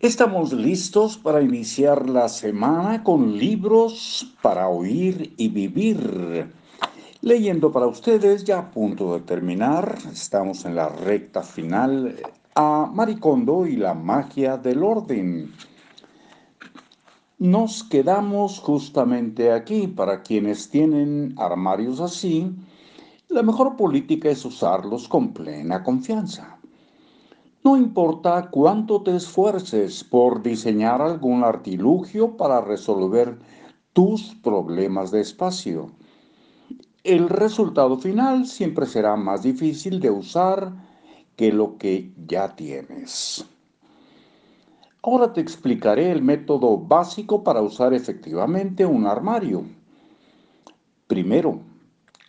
Estamos listos para iniciar la semana con libros para oír y vivir. Leyendo para ustedes, ya a punto de terminar, estamos en la recta final a Maricondo y la magia del orden. Nos quedamos justamente aquí. Para quienes tienen armarios así, la mejor política es usarlos con plena confianza. No importa cuánto te esfuerces por diseñar algún artilugio para resolver tus problemas de espacio. El resultado final siempre será más difícil de usar que lo que ya tienes. Ahora te explicaré el método básico para usar efectivamente un armario. Primero,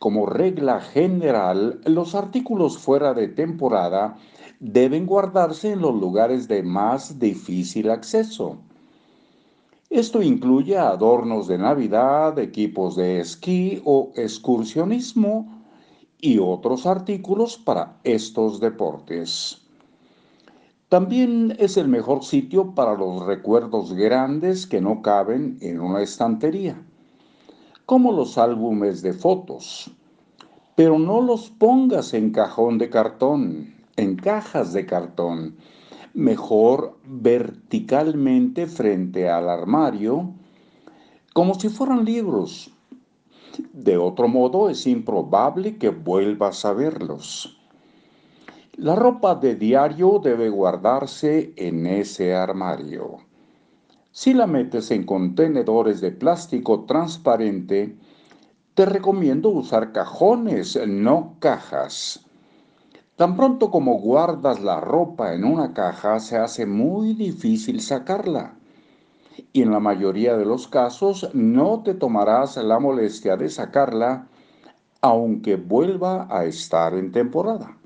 como regla general, los artículos fuera de temporada deben guardarse en los lugares de más difícil acceso. Esto incluye adornos de Navidad, equipos de esquí o excursionismo y otros artículos para estos deportes. También es el mejor sitio para los recuerdos grandes que no caben en una estantería, como los álbumes de fotos. Pero no los pongas en cajón de cartón, en cajas de cartón, mejor verticalmente frente al armario, como si fueran libros. De otro modo, es improbable que vuelvas a verlos. La ropa de diario debe guardarse en ese armario. Si la metes en contenedores de plástico transparente, te recomiendo usar cajones, no cajas. Tan pronto como guardas la ropa en una caja, se hace muy difícil sacarla. Y en la mayoría de los casos no te tomarás la molestia de sacarla aunque vuelva a estar en temporada.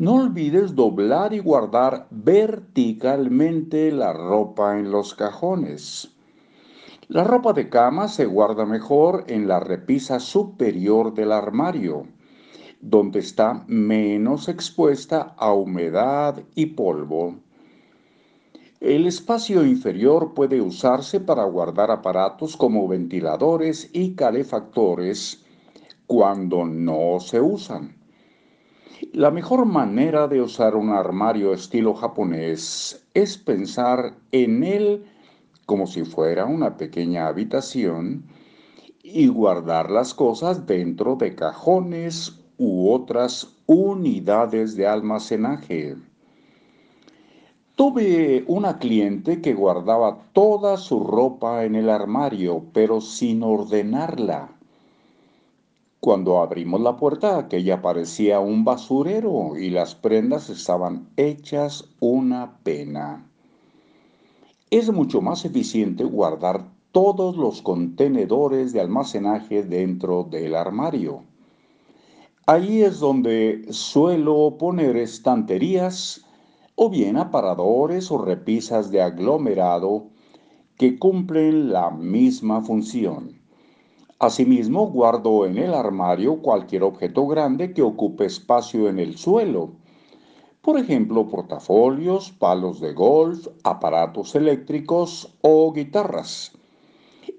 No olvides doblar y guardar verticalmente la ropa en los cajones. La ropa de cama se guarda mejor en la repisa superior del armario donde está menos expuesta a humedad y polvo. El espacio inferior puede usarse para guardar aparatos como ventiladores y calefactores cuando no se usan. La mejor manera de usar un armario estilo japonés es pensar en él como si fuera una pequeña habitación y guardar las cosas dentro de cajones u otras unidades de almacenaje. Tuve una cliente que guardaba toda su ropa en el armario, pero sin ordenarla. Cuando abrimos la puerta, aquella parecía un basurero y las prendas estaban hechas una pena. Es mucho más eficiente guardar todos los contenedores de almacenaje dentro del armario. Ahí es donde suelo poner estanterías o bien aparadores o repisas de aglomerado que cumplen la misma función. Asimismo, guardo en el armario cualquier objeto grande que ocupe espacio en el suelo. Por ejemplo, portafolios, palos de golf, aparatos eléctricos o guitarras.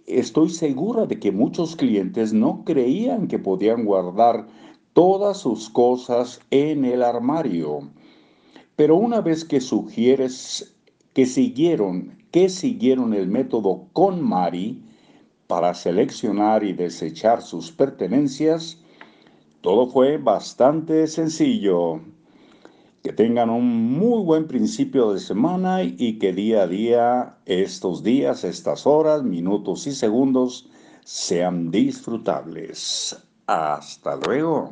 Estoy segura de que muchos clientes no creían que podían guardar todas sus cosas en el armario. Pero una vez que sugieres que siguieron, que siguieron el método con Mari para seleccionar y desechar sus pertenencias, todo fue bastante sencillo. Que tengan un muy buen principio de semana y que día a día, estos días, estas horas, minutos y segundos sean disfrutables. Hasta luego.